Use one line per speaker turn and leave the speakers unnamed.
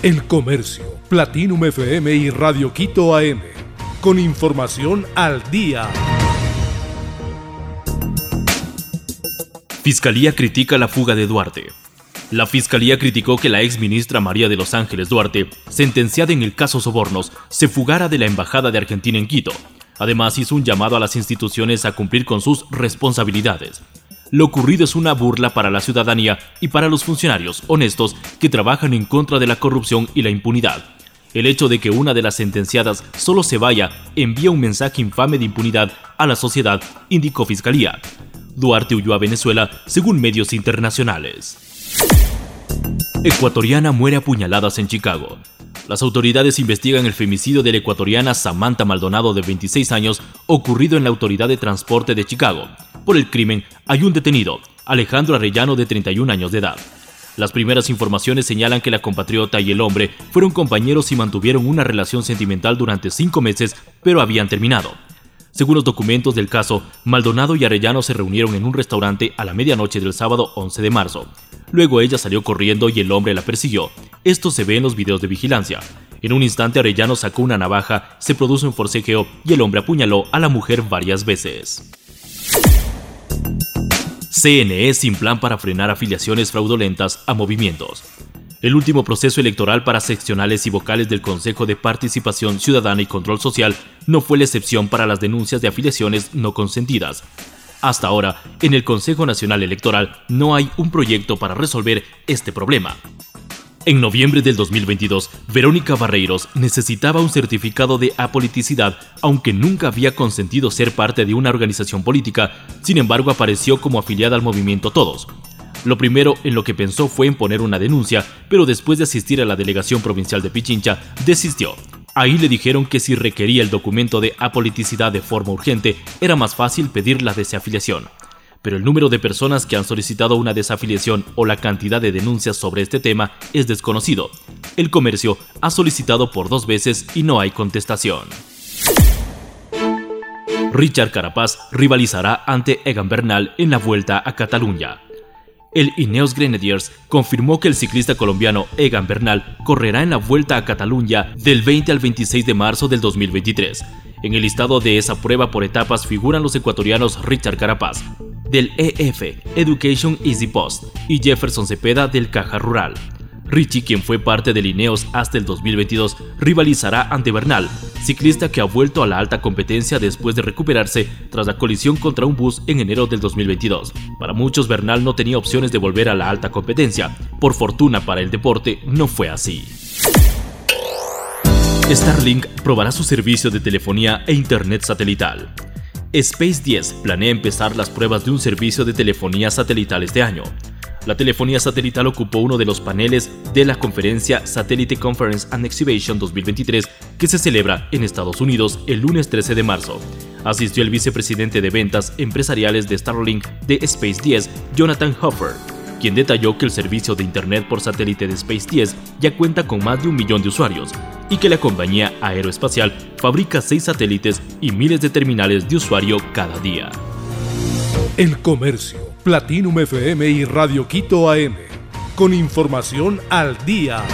El Comercio, Platinum FM y Radio Quito AM. Con información al día.
Fiscalía critica la fuga de Duarte. La Fiscalía criticó que la ex ministra María de Los Ángeles Duarte, sentenciada en el caso Sobornos, se fugara de la Embajada de Argentina en Quito. Además, hizo un llamado a las instituciones a cumplir con sus responsabilidades. Lo ocurrido es una burla para la ciudadanía y para los funcionarios honestos que trabajan en contra de la corrupción y la impunidad. El hecho de que una de las sentenciadas solo se vaya envía un mensaje infame de impunidad a la sociedad, indicó Fiscalía. Duarte huyó a Venezuela según medios internacionales. Ecuatoriana muere apuñaladas en Chicago. Las autoridades investigan el femicidio de la ecuatoriana Samantha Maldonado de 26 años ocurrido en la Autoridad de Transporte de Chicago. Por el crimen hay un detenido, Alejandro Arellano de 31 años de edad. Las primeras informaciones señalan que la compatriota y el hombre fueron compañeros y mantuvieron una relación sentimental durante cinco meses, pero habían terminado. Según los documentos del caso, Maldonado y Arellano se reunieron en un restaurante a la medianoche del sábado 11 de marzo. Luego ella salió corriendo y el hombre la persiguió. Esto se ve en los videos de vigilancia. En un instante Arellano sacó una navaja, se produjo un forcejeo y el hombre apuñaló a la mujer varias veces. CNE sin plan para frenar afiliaciones fraudulentas a movimientos. El último proceso electoral para seccionales y vocales del Consejo de Participación Ciudadana y Control Social no fue la excepción para las denuncias de afiliaciones no consentidas. Hasta ahora, en el Consejo Nacional Electoral no hay un proyecto para resolver este problema. En noviembre del 2022, Verónica Barreiros necesitaba un certificado de apoliticidad, aunque nunca había consentido ser parte de una organización política, sin embargo apareció como afiliada al movimiento Todos. Lo primero en lo que pensó fue en poner una denuncia, pero después de asistir a la delegación provincial de Pichincha, desistió. Ahí le dijeron que si requería el documento de apoliticidad de forma urgente, era más fácil pedir la desafiliación. Pero el número de personas que han solicitado una desafiliación o la cantidad de denuncias sobre este tema es desconocido. El comercio ha solicitado por dos veces y no hay contestación. Richard Carapaz rivalizará ante Egan Bernal en la Vuelta a Cataluña. El Ineos Grenadiers confirmó que el ciclista colombiano Egan Bernal correrá en la Vuelta a Cataluña del 20 al 26 de marzo del 2023. En el listado de esa prueba por etapas figuran los ecuatorianos Richard Carapaz, del EF, Education Easy Post, y Jefferson Cepeda del Caja Rural. Richie, quien fue parte del Ineos hasta el 2022, rivalizará ante Bernal, ciclista que ha vuelto a la alta competencia después de recuperarse tras la colisión contra un bus en enero del 2022. Para muchos, Bernal no tenía opciones de volver a la alta competencia. Por fortuna para el deporte, no fue así. Starlink probará su servicio de telefonía e internet satelital. Space 10 planea empezar las pruebas de un servicio de telefonía satelital este año. La telefonía satelital ocupó uno de los paneles de la conferencia Satellite Conference and Exhibition 2023 que se celebra en Estados Unidos el lunes 13 de marzo. Asistió el vicepresidente de ventas empresariales de Starlink de Space 10, Jonathan Hoffer, quien detalló que el servicio de Internet por satélite de Space 10 ya cuenta con más de un millón de usuarios y que la compañía aeroespacial fabrica seis satélites y miles de terminales de usuario cada día.
El Comercio, Platinum FM y Radio Quito AM. Con información al día.